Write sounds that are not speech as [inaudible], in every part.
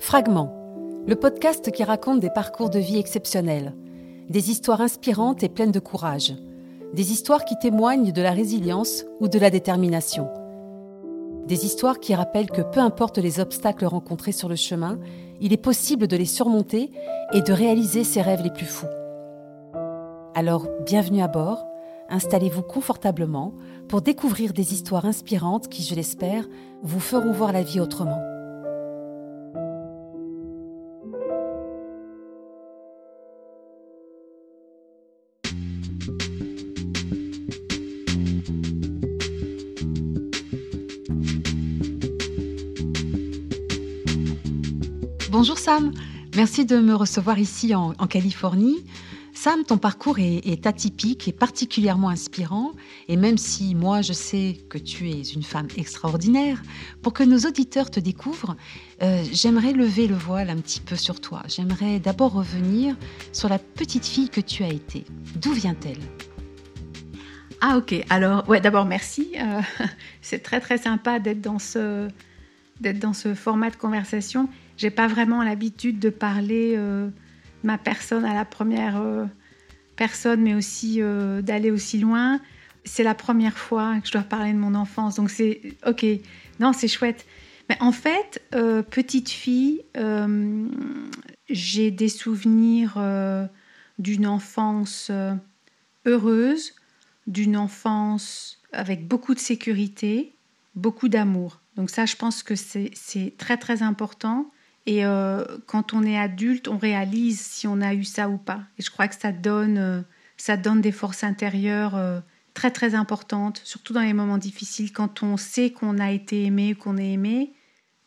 Fragments, le podcast qui raconte des parcours de vie exceptionnels, des histoires inspirantes et pleines de courage, des histoires qui témoignent de la résilience ou de la détermination, des histoires qui rappellent que peu importe les obstacles rencontrés sur le chemin, il est possible de les surmonter et de réaliser ses rêves les plus fous. Alors, bienvenue à bord, installez-vous confortablement pour découvrir des histoires inspirantes qui, je l'espère, vous feront voir la vie autrement. Bonjour Sam, merci de me recevoir ici en, Californie. Sam, ton parcours est, atypique et particulièrement inspirant, et même si moi je sais que tu es une femme extraordinaire, pour que nos auditeurs te découvrent, euh, j'aimerais lever le voile un petit peu sur toi. J'aimerais d'abord revenir sur la petite fille que tu as été. D'où vient-elle? Ah ok, alors ouais, d'abord merci. Euh, [laughs] c'est très très sympa d'être dans d'être dans ce format de conversation. J'ai pas vraiment l'habitude de parler euh, ma personne à la première euh, personne, mais aussi euh, d'aller aussi loin. C'est la première fois que je dois parler de mon enfance, donc c'est ok. Non, c'est chouette. Mais en fait, petite fille, j'ai des souvenirs d'une enfance heureuse, d'une enfance avec beaucoup de sécurité, beaucoup d'amour. Donc ça, je pense que c'est très très important. Et euh, quand on est adulte, on réalise si on a eu ça ou pas. Et je crois que ça donne, euh, ça donne des forces intérieures euh, très très importantes, surtout dans les moments difficiles, quand on sait qu'on a été aimé, qu'on est aimé.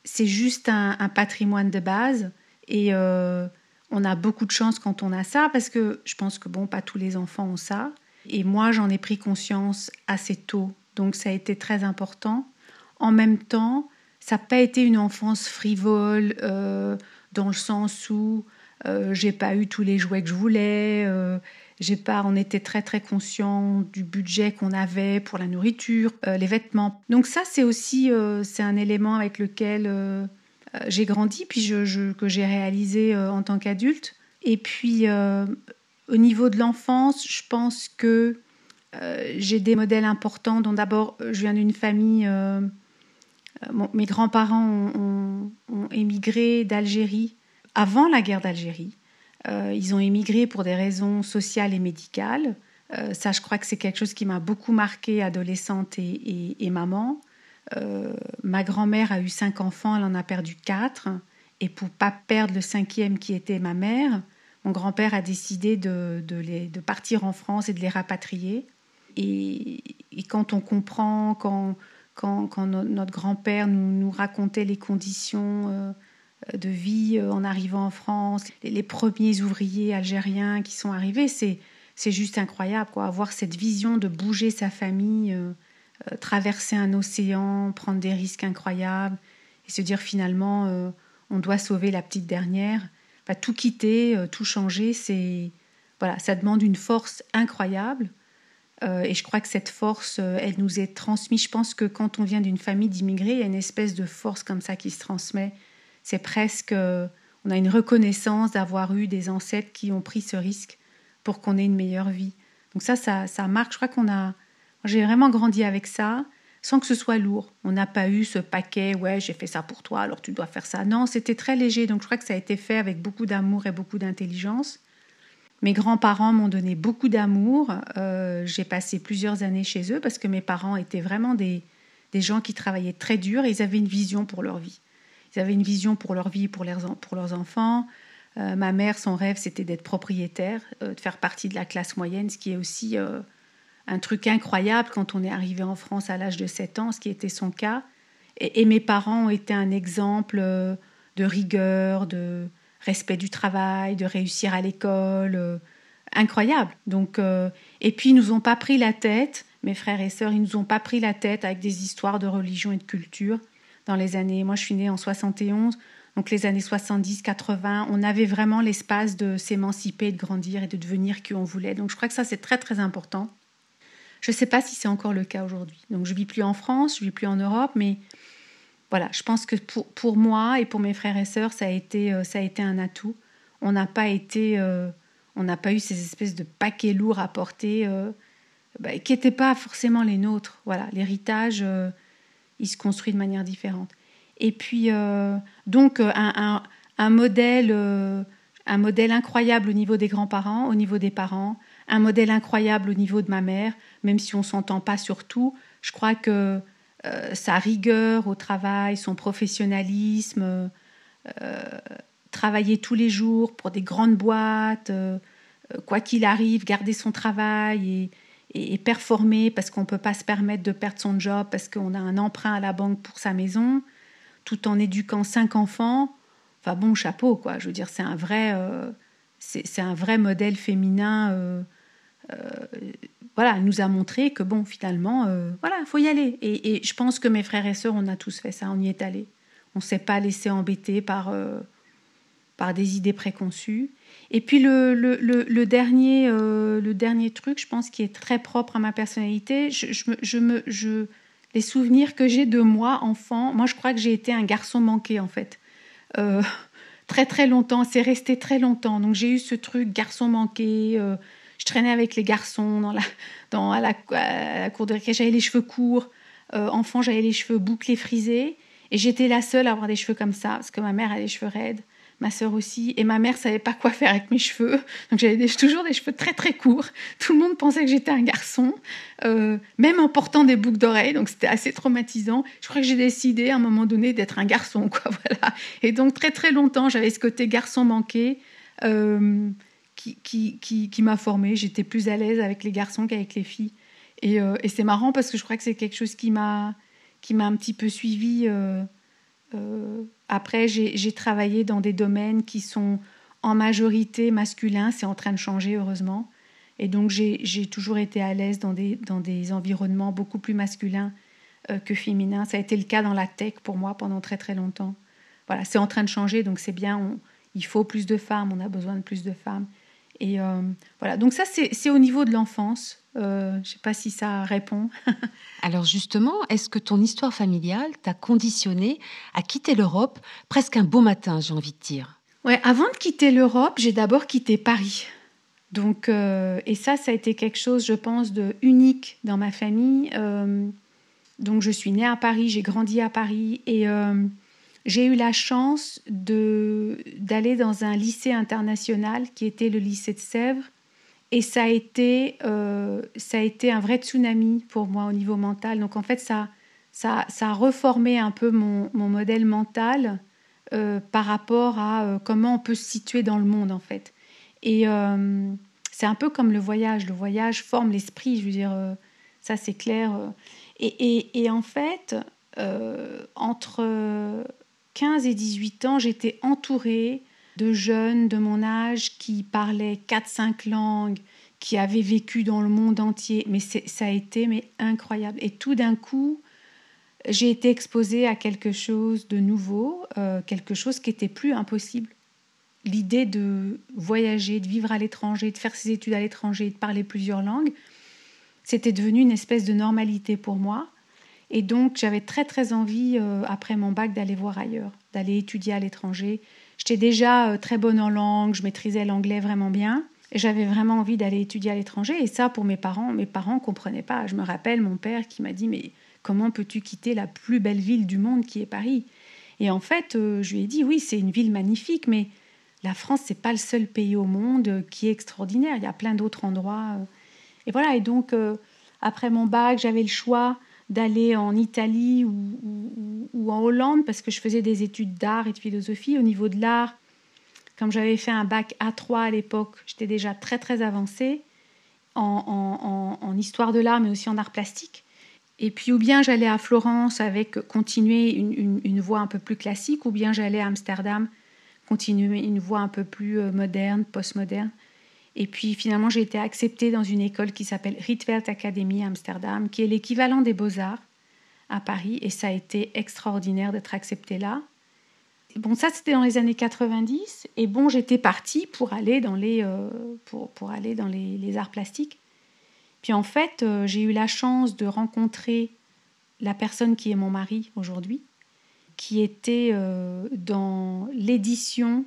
C'est juste un, patrimoine de base. Et on a beaucoup de chance quand on a ça, parce que je pense que bon, pas tous les enfants ont ça. Et moi, j'en ai pris conscience assez tôt. Donc ça a été très important. En même temps, ça n'a pas été une enfance frivole euh, dans le sens où euh, j'ai pas eu tous les jouets que je voulais. Euh, j'ai pas, on était très très conscient du budget qu'on avait pour la nourriture, euh, les vêtements. Donc ça c'est aussi c'est un élément avec lequel j'ai grandi puis que j'ai réalisé en tant qu'adulte. Et puis au niveau de l'enfance, je pense que j'ai des modèles importants dont d'abord je viens d'une famille euh, mes grands-parents ont, émigré d'Algérie avant la guerre d'Algérie. Euh, ils ont émigré pour des raisons sociales et médicales. Euh, ça, je crois que c'est quelque chose qui m'a beaucoup marqué, adolescente et, maman. ma grand-mère a eu cinq enfants, elle en a perdu quatre. Et pour pas perdre le cinquième qui était ma mère, mon grand-père a décidé de, de, partir en France et de les rapatrier. Et quand on comprend, quand, quand, notre grand-père nous, racontait les conditions euh, de vie euh, en arrivant en France, les, premiers ouvriers algériens qui sont arrivés, c'est, juste incroyable, quoi, avoir cette vision de bouger sa famille, euh, traverser un océan, prendre des risques incroyables, et se dire finalement, on doit sauver la petite dernière. tout quitter, tout changer, c'est voilà, ça demande une force incroyable. Euh, et je crois que cette force, euh, elle nous est transmise. Je pense que quand on vient d'une famille d'immigrés, il y a une espèce de force comme ça qui se transmet. C'est presque, euh, on a une reconnaissance d'avoir eu des ancêtres qui ont pris ce risque pour qu'on ait une meilleure vie. Donc ça, ça, ça marque. Je crois qu'on a, j'ai vraiment grandi avec ça, sans que ce soit lourd. On n'a pas eu ce paquet, ouais, j'ai fait ça pour toi, alors tu dois faire ça. Non, c'était très léger. Donc je crois que ça a été fait avec beaucoup d'amour et beaucoup d'intelligence. Mes grands-parents m'ont donné beaucoup d'amour. Euh, j'ai passé plusieurs années chez eux parce que mes parents étaient vraiment des, des gens qui travaillaient très dur et ils avaient une vision pour leur vie. Ils avaient une vision pour leur vie, pour leurs, enfants. Euh, ma mère, son rêve, c'était d'être propriétaire, euh, de faire partie de la classe moyenne, ce qui est aussi un truc incroyable quand on est arrivé en France à l'âge de 7 ans, ce qui était son cas. Et, et mes parents ont été un exemple de rigueur, de, respect du travail, de réussir à l'école, euh, incroyable. Donc, euh, et puis ils nous ont pas pris la tête, mes frères et sœurs, ils nous ont pas pris la tête avec des histoires de religion et de culture dans les années. Moi, je suis née en 71, donc les années 70, 80, on avait vraiment l'espace de s'émanciper, de grandir et de devenir qui on voulait. Donc, je crois que ça c'est très très important. Je ne sais pas si c'est encore le cas aujourd'hui. Donc, je vis plus en France, je vis plus en Europe, mais voilà, je pense que pour, pour, moi et pour mes frères et sœurs, ça a été, ça a été un atout. On n'a pas été, on n'a pas eu ces espèces de paquets lourds à porter bah, qui n'étaient pas forcément les nôtres. Voilà, l'héritage, il se construit de manière différente. Et puis, donc, un, un, modèle, un modèle incroyable au niveau des grands-parents, au niveau des parents, un modèle incroyable au niveau de ma mère, même si on s'entend pas sur tout. Je crois que euh, sa rigueur au travail, son professionnalisme, euh, travailler tous les jours pour des grandes boîtes, euh, quoi qu'il arrive, garder son travail et, performer parce qu'on ne peut pas se permettre de perdre son job parce qu'on a un emprunt à la banque pour sa maison, tout en éduquant cinq enfants. Enfin bon, chapeau, quoi. Je veux dire, c'est un vrai, c'est un vrai modèle féminin voilà, elle nous a montré que bon, finalement, euh, voilà, il faut y aller. Et, je pense que mes frères et sœurs, on a tous fait ça, on y est allé. On ne s'est pas laissé embêter par, euh, par des idées préconçues. Et puis le, le, dernier, le dernier truc, je pense, qui est très propre à ma personnalité, je, me, je, les souvenirs que j'ai de moi, enfant, moi je crois que j'ai été un garçon manqué en fait. [laughs] très très longtemps, c'est resté très longtemps. Donc j'ai eu ce truc garçon manqué je traînais avec les garçons dans la, dans, à, la, cour de récré. J'avais les cheveux courts. Euh, enfant, j'avais les cheveux bouclés, frisés. Et j'étais la seule à avoir des cheveux comme ça, parce que ma mère a les cheveux raides, ma sœur aussi. Et ma mère savait pas quoi faire avec mes cheveux. Donc j'avais toujours des cheveux très très courts. Tout le monde pensait que j'étais un garçon, euh, même en portant des boucles d'oreilles. Donc c'était assez traumatisant. Je crois que j'ai décidé à un moment donné d'être un garçon. Quoi, [laughs] voilà. Et donc très très longtemps, j'avais ce côté garçon manqué. Euh, qui, m'a formée. J'étais plus à l'aise avec les garçons qu'avec les filles. Et, euh, et c'est marrant parce que je crois que c'est quelque chose qui m'a qui m'a un petit peu suivi. Euh, euh, après, j'ai travaillé dans des domaines qui sont en majorité masculins. C'est en train de changer, heureusement. Et donc, j'ai toujours été à l'aise dans des, dans des environnements beaucoup plus masculins que féminins. Ça a été le cas dans la tech pour moi pendant très très longtemps. Voilà, c'est en train de changer, donc c'est bien. il faut plus de femmes, on a besoin de plus de femmes. Et euh, voilà, donc ça c'est au niveau de l'enfance. Euh, je ne sais pas si ça répond. [laughs] Alors justement, est-ce que ton histoire familiale t'a conditionné à quitter l'Europe presque un beau matin, j'ai envie de dire? Ouais, avant de quitter l'Europe, j'ai d'abord quitté Paris. Donc, euh, et ça, ça a été quelque chose, je pense, de unique dans ma famille. donc, je suis née à Paris, j'ai grandi à Paris et j'ai eu la chance d'aller dans un lycée international qui était le lycée de Sèvres. Et ça a, été, euh, ça a été un vrai tsunami pour moi au niveau mental. Donc en fait, ça, ça, ça a reformé un peu mon, mon modèle mental euh, par rapport à euh, comment on peut se situer dans le monde en fait. Et c'est un peu comme le voyage. Le voyage forme l'esprit, je veux dire, ça c'est clair. Et, et, et, en fait, entre 15 et 18 ans, j'étais entourée de jeunes de mon âge qui parlaient 4-5 langues, qui avaient vécu dans le monde entier. Mais ça a été incroyable. Et tout d'un coup, j'ai été exposée à quelque chose de nouveau, euh, quelque chose qui était plus impossible. L'idée de voyager, de vivre à l'étranger, de faire ses études à l'étranger, de parler plusieurs langues, c'était devenu une espèce de normalité pour moi. Et donc, j'avais très, très envie, euh, après mon bac, d'aller voir ailleurs, d'aller étudier à l'étranger. J'étais déjà euh, très bonne en langue, je maîtrisais l'anglais vraiment bien. Et j'avais vraiment envie d'aller étudier à l'étranger. Et ça, pour mes parents, mes parents ne comprenaient pas. Je me rappelle mon père qui m'a dit Mais comment peux-tu quitter la plus belle ville du monde qui est Paris? Et en fait, euh, je lui ai dit Oui, c'est une ville magnifique, mais la France, c'est pas le seul pays au monde qui est extraordinaire. Il y a plein d'autres endroits. Et voilà. Et donc, après mon bac, j'avais le choix d'aller en Italie ou, en Hollande parce que je faisais des études d'art et de philosophie. Au niveau de l'art, comme j'avais fait un bac A3 à l'époque, j'étais déjà très très avancée en, histoire de l'art mais aussi en art plastique. Et puis ou bien j'allais à Florence avec continuer une, une, voie un peu plus classique ou bien j'allais à Amsterdam continuer une voie un peu plus euh, moderne, postmoderne. Et puis finalement, j'ai été acceptée dans une école qui s'appelle Rietveld Academy Amsterdam, qui est l'équivalent des beaux-arts à Paris. Et ça a été extraordinaire d'être acceptée là. Bon, ça, c'était dans les années 90. Et bon, j'étais partie pour aller dans les, euh, pour, pour, aller dans les, les, arts plastiques. Puis en fait, euh, j'ai eu la chance de rencontrer la personne qui est mon mari aujourd'hui. qui était dans l'édition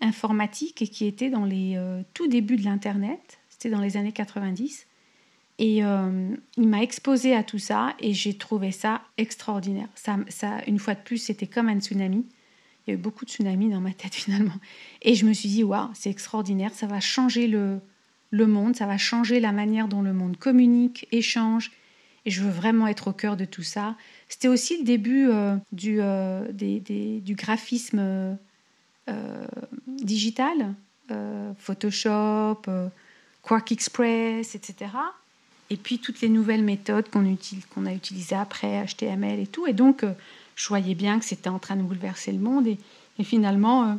informatique et qui était dans les tout débuts de l'Internet. C'était dans les années 90. Et euh, il m'a exposé à tout ça et j'ai trouvé ça extraordinaire. Ça, une fois de plus, c'était comme un tsunami. Il y a eu beaucoup de tsunamis dans ma tête [laughs] finalement. Et je me suis dit, waouh, c'est extraordinaire, ça va changer le, le monde, ça va changer la manière dont le monde communique, échange. Et je veux vraiment être au cœur de tout ça. C'était aussi le début euh, du, euh, du graphisme digital, Photoshop, Quark Express, etc et puis toutes les nouvelles méthodes qu'on a utilisées après, HTML et tout. Et donc, euh, je voyais bien que c'était en train de bouleverser le monde. Et, finalement, euh,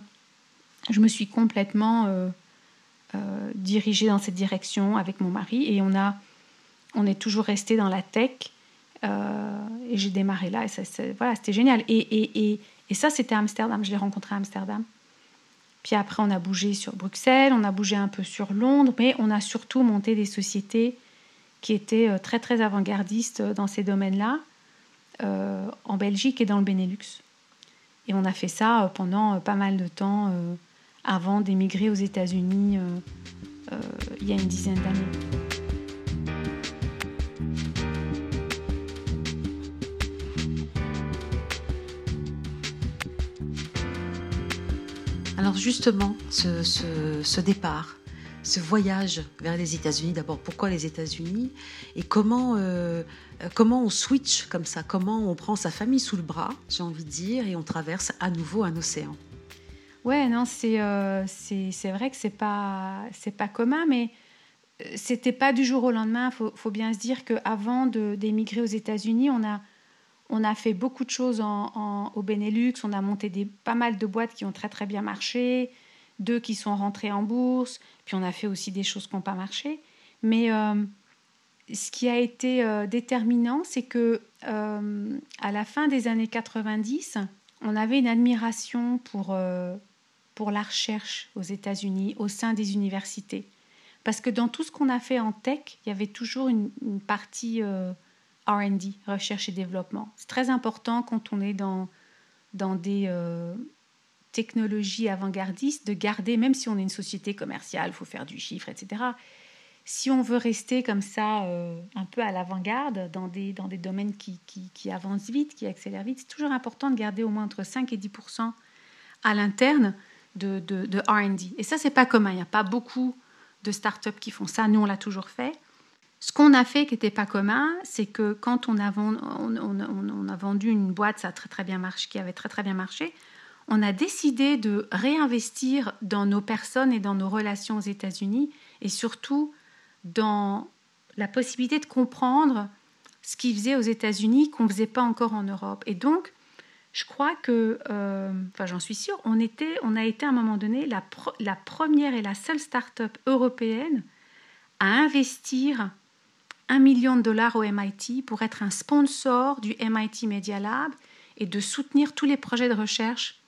je me suis complètement euh, dirigée dans cette direction avec mon mari. Et on, a, on est toujours resté dans la tech. et j'ai démarré là. Et voilà, c'était génial. Et, et ça, c'était Amsterdam. Je l'ai rencontré à Amsterdam. Puis après, on a bougé sur Bruxelles, on a bougé un peu sur Londres, mais on a surtout monté des sociétés qui était euh, très très avant-gardiste euh, dans ces domaines-là, euh, en Belgique et dans le Benelux. Et on a fait ça pendant pas mal de temps avant d'émigrer aux États-Unis il y a une dizaine d'années. Alors justement, ce, départ, ce voyage vers les États-Unis D'abord, pourquoi les États-Unis Et comment, euh, comment on switch comme ça Comment on prend sa famille sous le bras, j'ai envie de dire, et on traverse à nouveau un océan Ouais, non, c'est euh, c'est vrai que c'est pas pas commun, mais euh, c'était pas du jour au lendemain. Faut, faut bien se dire qu'avant d'émigrer aux États-Unis, on a on a fait beaucoup de choses en, au Benelux. On a monté des, pas mal de boîtes qui ont très très bien marché deux qui sont rentrés en bourse, puis on a fait aussi des choses qui n'ont pas marché. Mais euh, ce qui a été euh, déterminant, c'est que euh, à la fin des années 90, on avait une admiration pour, pour la recherche aux États-Unis, au sein des universités. Parce que dans tout ce qu'on a fait en tech, il y avait toujours une partie RD, recherche et développement. C'est très important quand on est dans, dans des technologie avant-gardiste de garder, même si on est une société commerciale, il faut faire du chiffre, etc. Si on veut rester comme ça, euh, un peu à l'avant-garde, dans des, dans des domaines qui, qui, avancent vite, qui accélèrent vite, c'est toujours important de garder au moins entre 5 et 10% à l'interne de, de, de RD. Et ça, c'est pas commun. Il n'y a pas beaucoup de startups qui font ça. Nous, on l'a toujours fait. Ce qu'on a fait qui n'était pas commun, c'est que quand on a, vendu une boîte, ça a très très bien marché, qui avait très très bien marché, on a décidé de réinvestir dans nos personnes et dans nos relations aux États-Unis et surtout dans la possibilité de comprendre ce qu'ils faisaient aux États-Unis qu'on ne faisait pas encore en Europe. Et donc, je crois que, euh, enfin j'en suis sûre, on, était, on a été à un moment donné la, la première et la seule start-up européenne à investir un million de dollars au MIT pour être un sponsor du MIT Media Lab et de soutenir tous les projets de recherche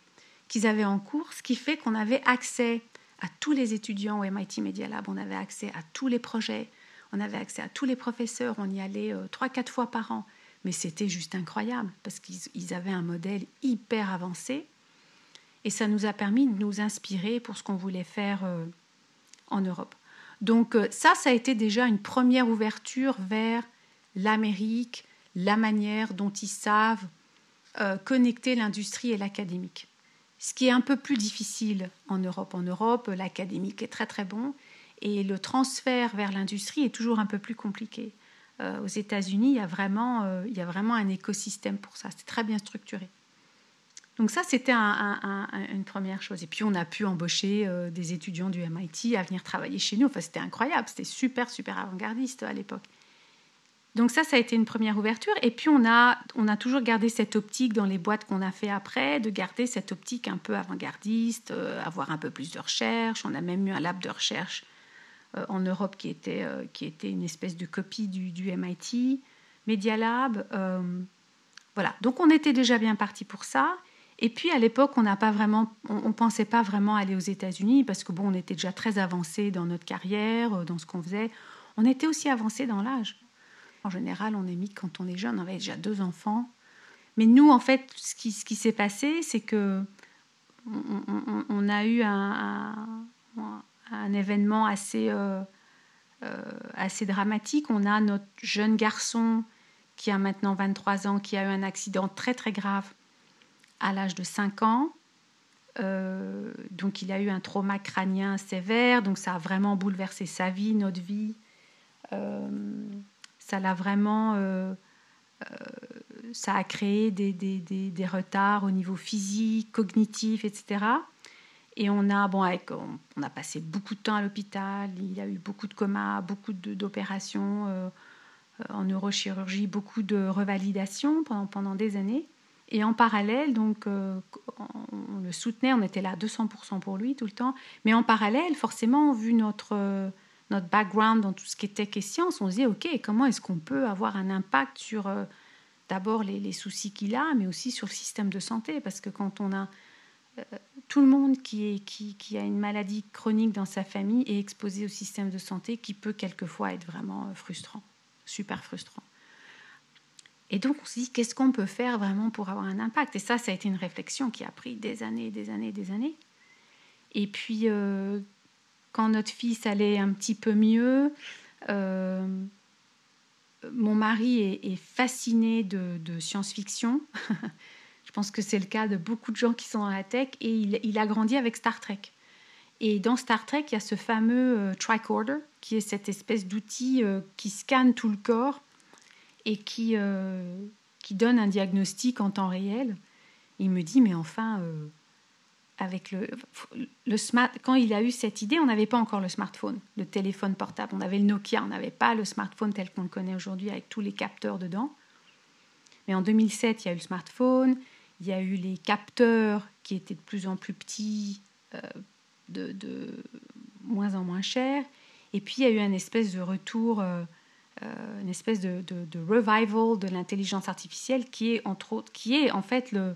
qu'ils avaient en cours, ce qui fait qu'on avait accès à tous les étudiants au MIT Media Lab, on avait accès à tous les projets, on avait accès à tous les professeurs, on y allait euh, trois, quatre fois par an. Mais c'était juste incroyable parce qu'ils avaient un modèle hyper avancé et ça nous a permis de nous inspirer pour ce qu'on voulait faire euh, en Europe. Donc euh, ça, ça a été déjà une première ouverture vers l'Amérique, la manière dont ils savent connecter l'industrie et l'académique ce qui est un peu plus difficile en Europe. En Europe, l'académique est très très bon et le transfert vers l'industrie est toujours un peu plus compliqué. Euh, aux États-Unis, il, euh, il y a vraiment un écosystème pour ça. C'est très bien structuré. Donc ça, c'était une première chose. Et puis, on a pu embaucher euh, des étudiants du MIT à venir travailler chez nous. Enfin, c'était incroyable. C'était super, super avant-gardiste à l'époque. Donc ça, ça a été une première ouverture. Et puis on a, on a toujours gardé cette optique dans les boîtes qu'on a fait après, de garder cette optique un peu avant-gardiste, euh, avoir un peu plus de recherche. On a même eu un lab de recherche euh, en Europe qui était, qui était une espèce de copie du, du MIT, Media Lab. voilà, donc on était déjà bien parti pour ça. Et puis à l'époque, on n'a pas vraiment, on, pensait pas vraiment aller aux États-Unis parce que bon, on était déjà très avancé dans notre carrière, dans ce qu'on faisait. On était aussi avancé dans l'âge. En général, on est mis quand on est jeune, on avait déjà deux enfants. Mais nous, en fait, ce qui, s'est passé, c'est que on, a eu un, un, événement assez, euh, euh, assez dramatique. On a notre jeune garçon qui a maintenant 23 ans, qui a eu un accident très très grave à l'âge de 5 ans. Euh, donc il a eu un trauma crânien sévère, donc ça a vraiment bouleversé sa vie, notre vie. ça l'a vraiment ça a créé des, des, des, retards au niveau physique, cognitif, etc. Et on a, bon, on, a passé beaucoup de temps à l'hôpital, il a eu beaucoup de comas, beaucoup d'opérations euh, en neurochirurgie, beaucoup de revalidations pendant, pendant des années. Et en parallèle, donc, euh, on, le soutenait, on était là à 200% pour lui tout le temps. Mais en parallèle, forcément, vu notre, notre background dans tout ce qui était question, on se disait, OK, comment est-ce qu'on peut avoir un impact sur... Euh, d'abord les, soucis qu'il a, mais aussi sur le système de santé, parce que quand on a euh, tout le monde qui, est, qui, qui, a une maladie chronique dans sa famille est exposé au système de santé qui peut quelquefois être vraiment euh, frustrant, super frustrant. Et donc on se dit qu'est-ce qu'on peut faire vraiment pour avoir un impact? Et ça, ça a été une réflexion qui a pris des années, des années, des années. Et puis euh, quand notre fils allait un petit peu mieux, mon mari est, fasciné de, science-fiction. [laughs] Je pense que c'est le cas de beaucoup de gens qui sont dans la tech et il, a grandi avec Star Trek. Et dans Star Trek, il y a ce fameux euh, tricorder qui est cette espèce d'outil euh, qui scanne tout le corps et qui, euh, qui donne un diagnostic en temps réel. il me dit, mais enfin, avec le, le smart, quand il a eu cette idée, on n'avait pas encore le smartphone, le téléphone portable. On avait le Nokia, on n'avait pas le smartphone tel qu'on le connaît aujourd'hui avec tous les capteurs dedans. Mais en 2007, il y a eu le smartphone, il y a eu les capteurs qui étaient de plus en plus petits, euh, de, moins en moins chers. Et puis il y a eu une espèce de retour, euh, euh, une espèce de, de, de revival de l'intelligence artificielle qui est entre autres, qui est en fait le,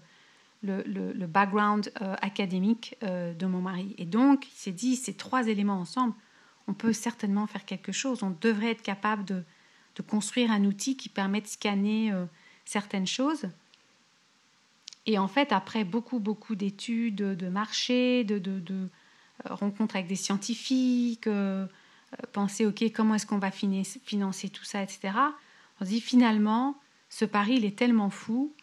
background euh, académique euh, de mon mari. Et donc, il s'est dit, ces trois éléments ensemble, on peut certainement faire quelque chose. On devrait être capable de, construire un outil qui permet de scanner certaines choses. Et en fait, après beaucoup, beaucoup d'études, de marché, de, de, rencontres avec des scientifiques, penser, OK, comment est-ce qu'on va financer tout ça, etc. On se dit, finalement, ce pari, il est tellement fou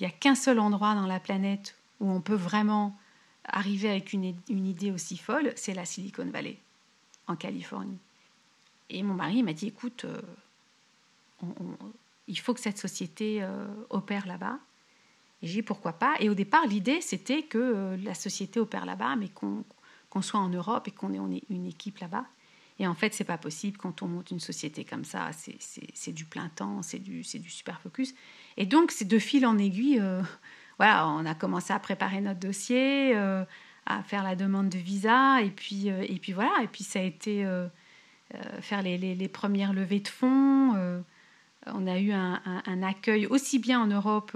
il n'y a qu'un seul endroit dans la planète où on peut vraiment arriver avec une, idée aussi folle, c'est la Silicon Valley, en Californie. Et mon mari m'a dit, écoute, euh, il faut que cette société euh, opère là-bas. Et j'ai dit, pourquoi pas? Et au départ, l'idée, c'était que euh, la société opère là-bas, mais qu'on soit en Europe et qu'on ait une équipe là-bas. Et en fait, c'est pas possible quand on monte une société comme ça. C'est du plein temps, c'est du, du super focus. Et donc, c'est de fil en aiguille. Euh, voilà, on a commencé à préparer notre dossier, euh, à faire la demande de visa, et puis, euh, et puis voilà. Et puis ça a été faire les, les, premières levées de fonds. on a eu un, un, accueil aussi bien en Europe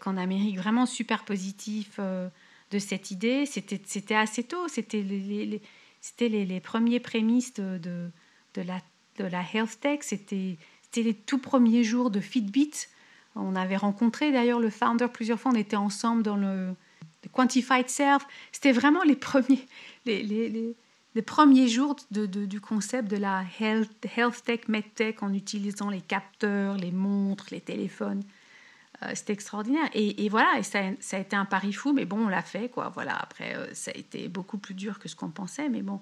qu'en Amérique, vraiment super positif de cette idée. C'était assez tôt. C'était les c'était les, premiers prémices de, de, la, de la health tech. C'était les tout premiers jours de Fitbit. On avait rencontré d'ailleurs le founder plusieurs fois. On était ensemble dans le, Quantified Self. C'était vraiment les premiers, les, les, les, premiers jours de, du concept de la health, health tech, medtech en utilisant les capteurs, les montres, les téléphones. Euh, c'était extraordinaire. Et, voilà, et ça, ça, a été un pari fou, mais bon, on l'a fait, quoi. Voilà, après, euh, ça a été beaucoup plus dur que ce qu'on pensait, mais bon,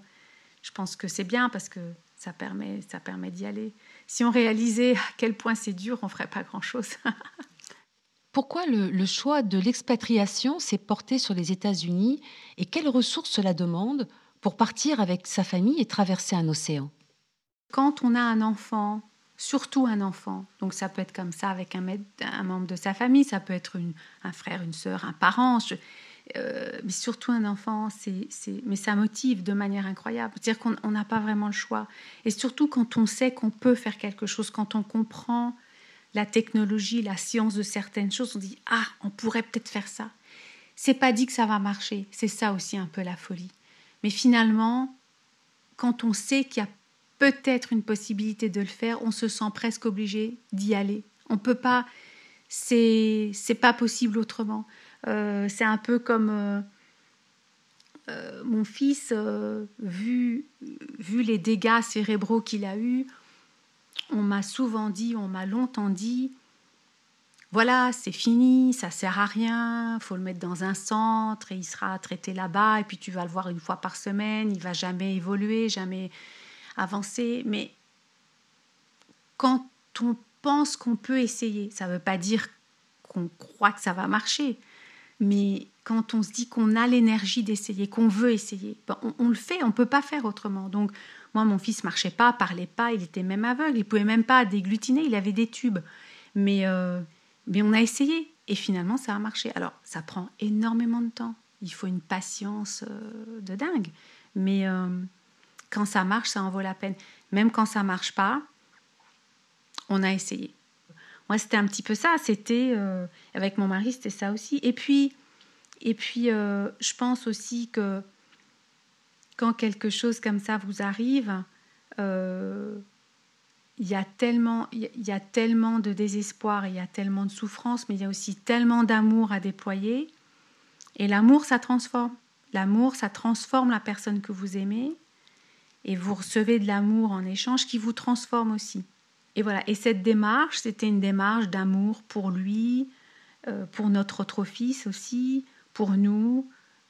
je pense que c'est bien parce que ça permet, ça permet d'y aller. Si on réalisait à quel point c'est dur, on ferait pas grand-chose. [laughs] Pourquoi le, le, choix de l'expatriation s'est porté sur les États-Unis et quelles ressources cela demande pour partir avec sa famille et traverser un océan? Quand on a un enfant surtout un enfant. Donc ça peut être comme ça avec un, un membre de sa famille, ça peut être un frère, une sœur, un parent, euh, mais surtout un enfant, c'est, mais ça motive de manière incroyable. C'est-à-dire qu'on n'a pas vraiment le choix. Et surtout quand on sait qu'on peut faire quelque chose, quand on comprend la technologie, la science de certaines choses, on dit ah, on pourrait peut-être faire ça. C'est pas dit que ça va marcher. C'est ça aussi un peu la folie. Mais finalement, quand on sait qu'il y a peut-être une possibilité de le faire, on se sent presque obligé d'y aller. On peut pas. c'est c'est pas possible autrement. Euh, c'est un peu comme euh, euh, mon fils, vu, vu les dégâts cérébraux qu'il a eus, on m'a souvent dit, on m'a longtemps dit, voilà, c'est fini, ça sert à rien, faut le mettre dans un centre et il sera traité là-bas et puis tu vas le voir une fois par semaine, il va jamais évoluer, jamais avancer. Mais quand on pense qu'on peut essayer, ça ne veut pas dire qu'on croit que ça va marcher, mais quand on se dit qu'on a l'énergie d'essayer, qu'on veut essayer, ben, on, le fait, on ne peut pas faire autrement. Donc moi, mon fils marchait pas, parlait pas, il était même aveugle, il pouvait même pas déglutiner, il avait des tubes. Mais euh, on a essayé et finalement ça a marché. Alors ça prend énormément de temps. Il faut une patience euh, de dingue. Mais euh, quand ça marche, ça en vaut la peine. Même quand ça marche pas, on a essayé. Moi, c'était un petit peu ça. C'était euh, avec mon mari, c'était ça aussi. Et puis, et puis, je pense aussi que quand quelque chose comme ça vous arrive, il y a tellement, il y a tellement de désespoir, il y a tellement de souffrance, mais il y a aussi tellement d'amour à déployer. Et l'amour, ça transforme. L'amour, ça transforme la personne que vous aimez. Et vous recevez de l'amour en échange qui vous transforme aussi. Et voilà. Et cette démarche, c'était une démarche d'amour pour lui, euh, pour notre autre fils aussi, pour nous.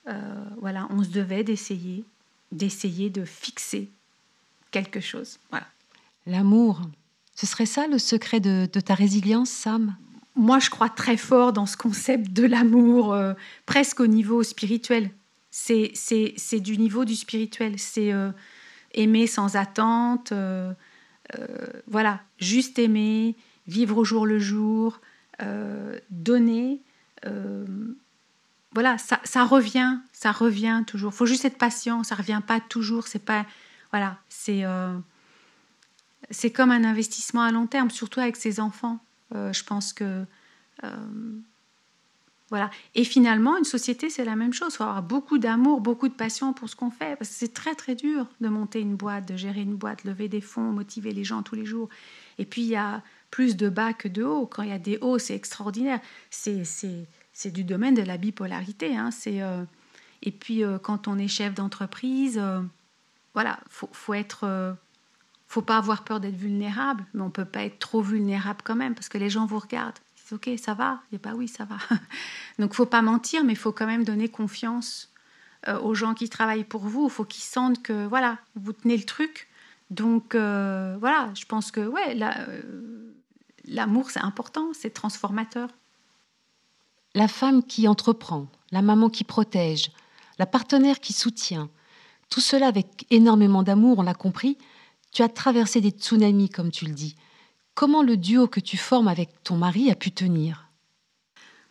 Euh, voilà, on se devait d'essayer, d'essayer de fixer quelque chose. Voilà. L'amour, ce serait ça le secret de, ta résilience, Sam? Moi, je crois très fort dans ce concept de l'amour, euh, presque au niveau spirituel. C'est du niveau du spirituel. C'est aimer sans attente, euh, voilà, juste aimer, vivre au jour le jour, donner. voilà, ça, revient, ça revient toujours. Faut juste être patient, ça revient pas toujours. C'est pas, voilà, c'est c'est comme un investissement à long terme, surtout avec ses enfants. Euh, je pense que euh, Et finalement, une société, c'est la même chose. Il faut avoir beaucoup d'amour, beaucoup de passion pour ce qu'on fait, parce que c'est très très dur de monter une boîte, de gérer une boîte, lever des fonds, motiver les gens tous les jours. Et puis il y a plus de bas que de hauts. Quand il y a des hauts, c'est extraordinaire. C'est c'est du domaine de la bipolarité. Hein. C'est euh, et puis quand on est chef d'entreprise, voilà, faut, faut être faut pas avoir peur d'être vulnérable, mais on peut pas être trop vulnérable quand même parce que les gens vous regardent. Ok, ça va. Et pas oui, ça va. [laughs] Donc faut pas mentir, mais faut quand même donner confiance euh, aux gens qui travaillent pour vous. Il faut qu'ils sentent que voilà, vous tenez le truc. Donc euh, voilà, je pense que ouais, euh, l'amour c'est important, c'est transformateur. La femme qui entreprend, la maman qui protège, la partenaire qui soutient, tout cela avec énormément d'amour, on l'a compris, tu as traversé des tsunamis, comme tu le dis. Comment le duo que tu formes avec ton mari a pu tenir?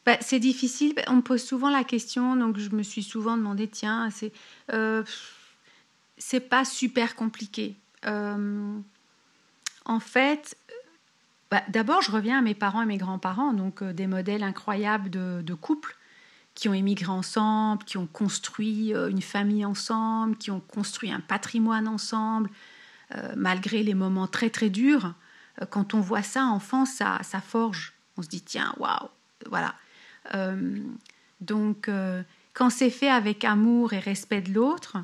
Bah, C'est difficile. On me pose souvent la question, donc je me suis souvent demandé tiens, c'est euh, c'est pas super compliqué. Euh, en fait, bah, d'abord, je reviens à mes parents et mes grands-parents, donc euh, des modèles incroyables de, de couples qui ont émigré ensemble, qui ont construit une famille ensemble, qui ont construit un patrimoine ensemble, euh, malgré les moments très très durs, euh, quand on voit ça enfant, ça, ça forge. On se dit tiens, waouh, voilà. Euh, donc, quand c'est fait avec amour et respect de l'autre,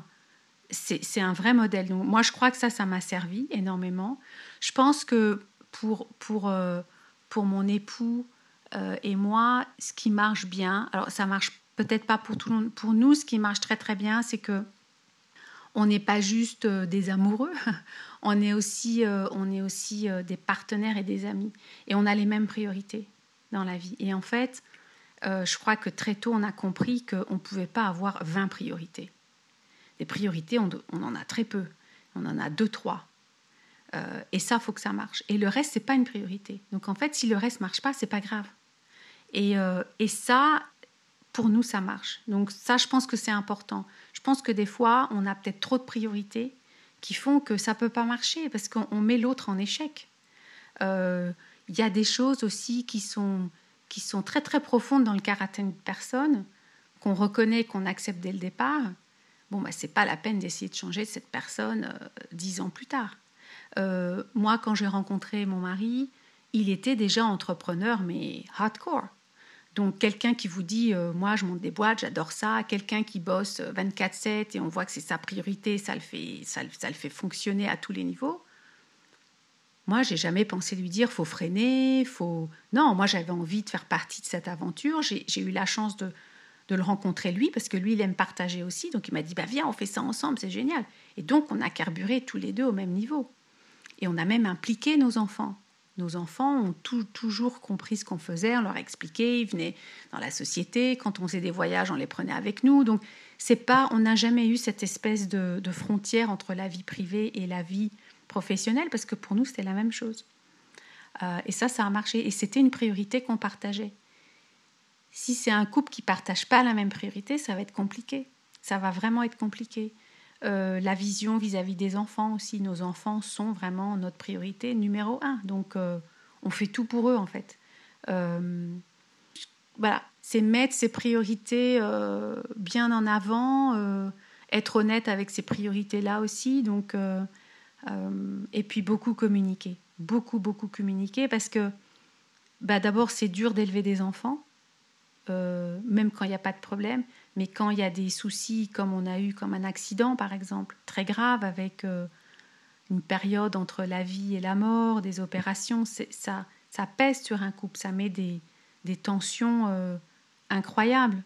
c'est un vrai modèle. Donc, moi, je crois que ça, ça m'a servi énormément. Je pense que pour, pour, pour mon époux et moi, ce qui marche bien, alors ça marche peut-être pas pour tout le monde, pour nous, ce qui marche très très bien, c'est que on n'est pas juste euh, des amoureux, [laughs] on est aussi, euh, on est aussi euh, des partenaires et des amis. Et on a les mêmes priorités dans la vie. Et en fait, je crois que très tôt, on a compris qu'on ne pouvait pas avoir 20 priorités. Des priorités, on, en a très peu. On en a deux, trois. et ça, faut que ça marche. Et le reste, c'est pas une priorité. Donc en fait, si le reste marche pas, c'est pas grave. Et, et ça, pour nous, ça marche. Donc ça, je pense que c'est important. Je pense que des fois, on a peut-être trop de priorités qui font que ça peut pas marcher parce qu'on met l'autre en échec. Euh, il y a des choses aussi qui sont, qui sont très très profondes dans le caractère d'une personne, qu'on reconnaît, qu'on accepte dès le départ. Bon, bah, ce n'est pas la peine d'essayer de changer cette personne euh, dix ans plus tard. Euh, moi, quand j'ai rencontré mon mari, il était déjà entrepreneur, mais hardcore. Donc quelqu'un qui vous dit, euh, moi je monte des boîtes, j'adore ça, quelqu'un qui bosse 24/7 et on voit que c'est sa priorité, ça le, fait, ça, ça le fait fonctionner à tous les niveaux. Moi, j'ai jamais pensé lui dire faut freiner, faut. Non, moi j'avais envie de faire partie de cette aventure. J'ai eu la chance de, de, le rencontrer lui parce que lui il aime partager aussi. Donc il m'a dit bah viens, on fait ça ensemble, c'est génial. Et donc on a carburé tous les deux au même niveau. Et on a même impliqué nos enfants. Nos enfants ont toujours compris ce qu'on faisait, on leur a expliqué, ils venaient dans la société, quand on faisait des voyages, on les prenait avec nous. Donc c'est pas, on n'a jamais eu cette espèce de, de, frontière entre la vie privée et la vie professionnelle, parce que pour nous c'était la même chose. Euh, et ça, ça a marché, et c'était une priorité qu'on partageait. Si c'est un couple qui partage pas la même priorité, ça va être compliqué. Ça va vraiment être compliqué. Euh, la vision vis-à-vis des enfants aussi. Nos enfants sont vraiment notre priorité numéro un. Donc, euh, on fait tout pour eux, en fait. Euh, voilà, c'est mettre ses priorités bien en avant, être honnête avec ces priorités-là aussi. Donc, et puis, beaucoup communiquer. Beaucoup, beaucoup communiquer parce que bah, d'abord, c'est dur d'élever des enfants, même quand il n'y a pas de problème. Mais quand il y a des soucis, comme on a eu comme un accident par exemple, très grave avec euh, une période entre la vie et la mort, des opérations, ça, ça pèse sur un couple, ça met des, tensions euh, incroyables.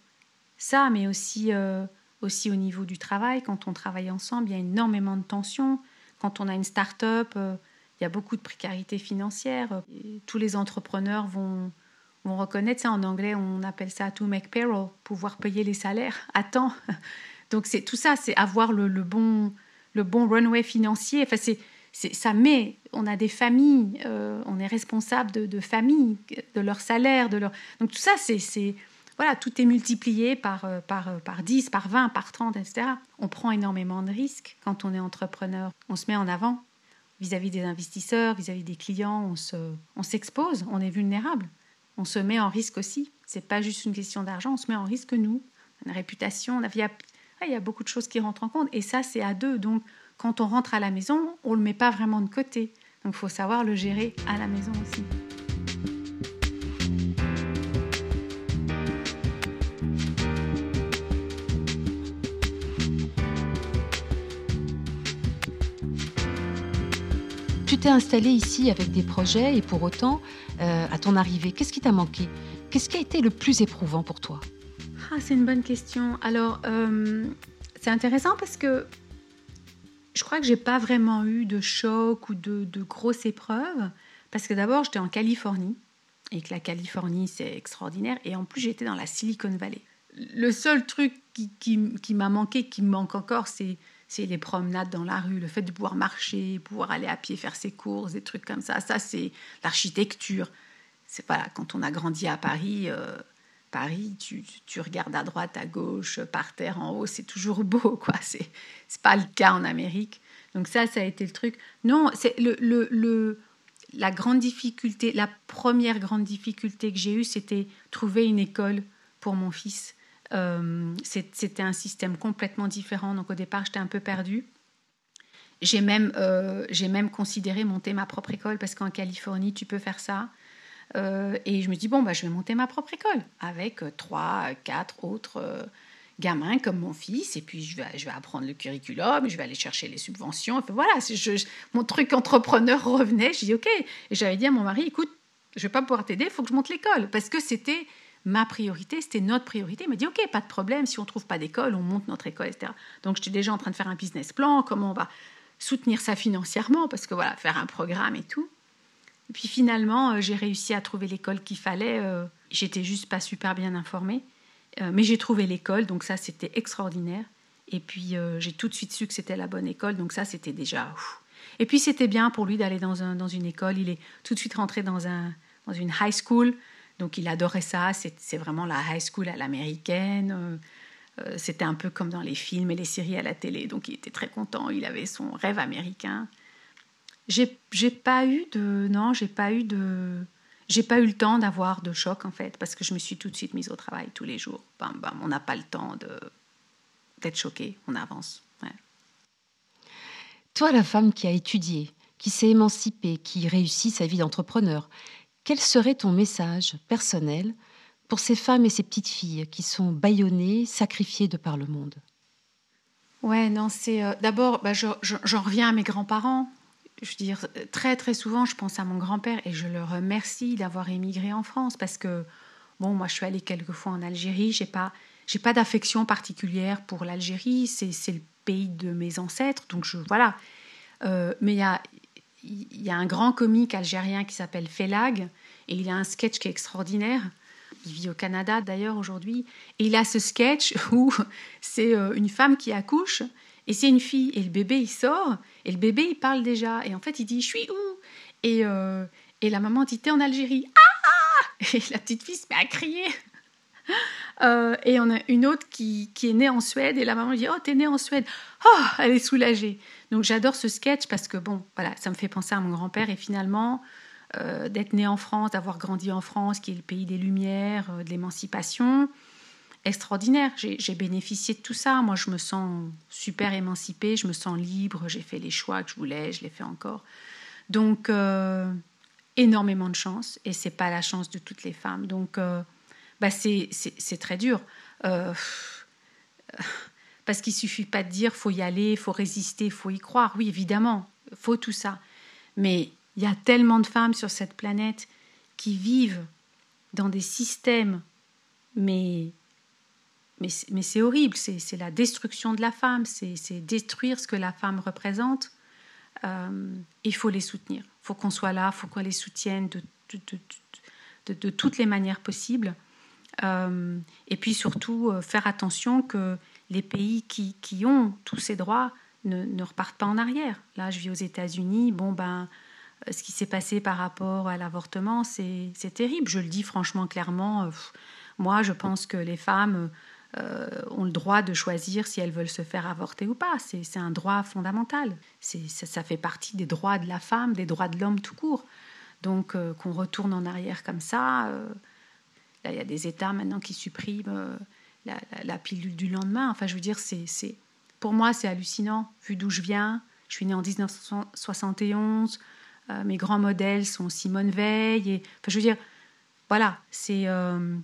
Ça, mais aussi, euh, aussi au niveau du travail, quand on travaille ensemble, il y a énormément de tensions. Quand on a une start-up, il y a beaucoup de précarité financière. tous les entrepreneurs vont, on reconnaît ça en anglais, on appelle ça to make payroll, pouvoir payer les salaires à temps. [laughs] Donc c'est tout ça, c'est avoir le, bon le bon runway financier. Enfin c'est ça met, on a des familles, euh, on est responsable de, familles, de leur salaire, de leur. Donc tout ça, c'est voilà, tout est multiplié par, euh, par, euh, par 10, par 20, par 30, etc. On prend énormément de risques quand on est entrepreneur. On se met en avant vis-à-vis des investisseurs, vis-à-vis des clients, on s'expose, on, on est vulnérable on se met en risque aussi. C'est pas juste une question d'argent, on se met en risque nous, une réputation. Il y, a, il y a beaucoup de choses qui rentrent en compte et ça c'est à deux. Donc quand on rentre à la maison, on le met pas vraiment de côté. Donc il faut savoir le gérer à la maison aussi. Installé ici avec des projets et pour autant, euh, à ton arrivée, qu'est-ce qui t'a manqué? Qu'est-ce qui a été le plus éprouvant pour toi? Ah, C'est une bonne question. Alors, euh, c'est intéressant parce que je crois que j'ai pas vraiment eu de choc ou de, grosses épreuves parce que d'abord, j'étais en Californie et que la Californie, c'est extraordinaire. Et en plus, j'étais dans la Silicon Valley. Le seul truc qui, qui m'a manqué, qui me manque encore, c'est c'est les promenades dans la rue, le fait de pouvoir marcher, pouvoir aller à pied faire ses courses, des trucs comme ça. Ça, c'est l'architecture. C'est voilà, quand on a grandi à Paris, euh, Paris, tu, tu, regardes à droite, à gauche, par terre, en haut, c'est toujours [laughs] beau, quoi. C'est c'est pas le cas en Amérique. Donc ça, ça a été le truc. Non, c'est le, le, le la grande difficulté, la première grande difficulté que j'ai eue, c'était trouver une école pour mon fils. Euh, c'était un système complètement différent. Donc au départ, j'étais un peu perdue. J'ai même, euh, même considéré monter ma propre école parce qu'en Californie, tu peux faire ça. Euh, et je me dis, bon, bah, je vais monter ma propre école avec trois, quatre autres gamins comme mon fils. Et puis, je vais, je vais apprendre le curriculum, je vais aller chercher les subventions. Voilà, mon truc entrepreneur revenait. Je dis, OK. Et j'avais dit à mon mari, écoute, je ne vais pas pouvoir t'aider, il faut que je monte l'école. Parce que c'était ma priorité, c'était notre priorité. Il m'a dit, OK, pas de problème, si on ne trouve pas d'école, on monte notre école, etc. Donc, j'étais déjà en train de faire un business plan, comment on va soutenir ça financièrement, parce que voilà, faire un programme et tout. Et puis finalement, euh, j'ai réussi à trouver l'école qu'il fallait. Euh, j'étais juste pas super bien informée, euh, mais j'ai trouvé l'école, donc ça, c'était extraordinaire. Et puis, j'ai tout de suite su que c'était la bonne école, donc ça, c'était déjà... Et puis, c'était bien pour lui d'aller dans, un, dans une école. Il est tout de suite rentré dans, un, dans une high school. Donc il adorait ça, c'est vraiment la high school à l'américaine. Euh, euh, c'était un peu comme dans les films et les séries à la télé. Donc il était très content, il avait son rêve américain. J'ai pas eu de non, j'ai pas eu de j'ai pas eu le temps d'avoir de choc en fait parce que je me suis tout de suite mise au travail tous les jours. Bam, bam, on n'a pas le temps d'être choqué, on avance. Toi, la femme qui a étudié, qui s'est émancipé, qui réussit sa vie d'entrepreneur. Quel serait ton message personnel pour ces femmes et ces petites filles qui sont bâillonnées, sacrifiées de par le monde? Ouais, non, c'est euh, d'abord, bah, j'en reviens à mes grands-parents. Je veux dire, très très souvent, je pense à mon grand-père et je le remercie d'avoir émigré en France parce que, bon, moi je suis allée quelques fois en Algérie, j'ai pas, j'ai pas d'affection particulière pour l'Algérie, c'est le pays de mes ancêtres, donc je, voilà. Euh, mais il y a, y a un grand comique algérien qui s'appelle Felag et il a un sketch qui est extraordinaire. Il vit au Canada d'ailleurs aujourd'hui, et il a ce sketch où [laughs] c'est euh, une femme qui accouche, et c'est une fille, et le bébé il sort, et le bébé il parle déjà, et en fait il dit Je suis où? Et, euh, et la maman dit T'es en Algérie. Ah, ah! Et la petite fille se met à crier. [laughs] Euh, et on a une autre qui, qui, est née en Suède, et la maman dit Oh, t'es née en Suède. Oh, elle est soulagée. Donc j'adore ce sketch parce que, bon, voilà, ça me fait penser à mon grand-père, et finalement, euh, d'être né en France, d'avoir grandi en France, qui est le pays des Lumières, euh, de l'émancipation. Extraordinaire. J'ai bénéficié de tout ça. Moi, je me sens super émancipée, je me sens libre, j'ai fait les choix que je voulais, je les fais encore. Donc, énormément de chance, et c'est pas la chance de toutes les femmes. Donc, bah c'est très dur. parce qu'il suffit pas de dire faut y aller, faut résister, faut y croire. Oui, évidemment, faut tout ça. Mais il y a tellement de femmes sur cette planète qui vivent dans des systèmes, mais, mais, c'est horrible, c'est la destruction de la femme, c'est détruire ce que la femme représente. Euh, il faut les soutenir, il faut qu'on soit là, il faut qu'on les soutienne de, toutes les manières possibles. Euh, et puis surtout, euh, faire attention que les pays qui, ont tous ces droits ne, repartent pas en arrière. Là, je vis aux États-Unis, bon, ben ce qui s'est passé par rapport à l'avortement, c'est terrible. Je le dis franchement, clairement. Euh, moi, je pense que les femmes euh, ont le droit de choisir si elles veulent se faire avorter ou pas. C'est un droit fondamental. Ça, fait partie des droits de la femme, des droits de l'homme tout court. Donc, euh, qu'on retourne en arrière comme ça, il y a des États maintenant qui suppriment la, la, pilule du lendemain. Enfin, je veux dire, c'est pour moi, c'est hallucinant, vu d'où je viens. Je suis née en 1971. Euh, mes grands modèles sont Simone Veil. Et, enfin, je veux dire, voilà, c'est. Euh,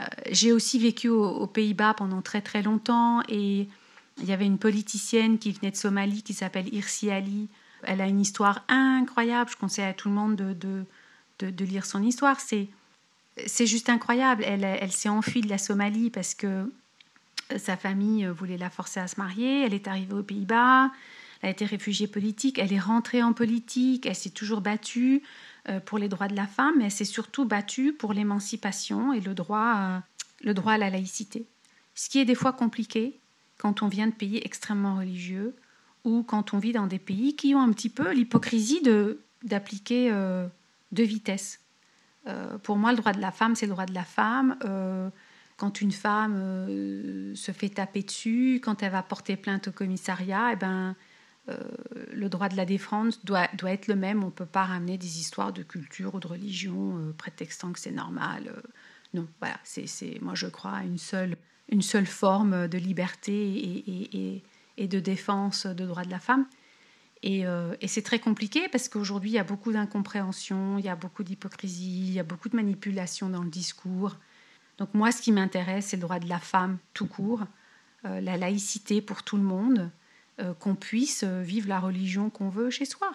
euh, j'ai aussi vécu aux, Pays-Bas pendant très très longtemps et il y avait une politicienne qui venait de Somalie qui s'appelle Irsi Ali. Elle a une histoire incroyable. Je conseille à tout le monde de, de, de, lire son histoire. C'est, c'est juste incroyable. Elle, s'est enfuie de la Somalie parce que sa famille voulait la forcer à se marier. Elle est arrivée aux Pays-Bas. Elle a été réfugiée politique, elle est rentrée en politique, elle s'est toujours battue euh, pour les droits de la femme, mais elle s'est surtout battue pour l'émancipation et le droit, euh, le droit à la laïcité. Ce qui est des fois compliqué quand on vient de pays extrêmement religieux ou quand on vit dans des pays qui ont un petit peu l'hypocrisie de, d'appliquer euh, deux vitesses. Pour moi, le droit de la femme, c'est le droit de la femme quand une femme se fait taper dessus, quand elle va porter plainte au commissariat, eh ben, euh, le droit de la défense doit, doit être le même. On ne peut pas ramener des histoires de culture ou de religion euh, prétextant que c'est normal. Euh. non, voilà, c'est, moi je crois à une seule, une seule forme de liberté et, et, et, de défense de droits de la femme. Et, et c'est très compliqué parce qu'aujourd'hui, il y a beaucoup d'incompréhension, il y a beaucoup d'hypocrisie, il y a beaucoup de manipulation dans le discours. Donc moi, ce qui m'intéresse, c'est le droit de la femme tout court, la laïcité pour tout le monde, euh, qu'on puisse euh, vivre la religion qu'on veut chez soi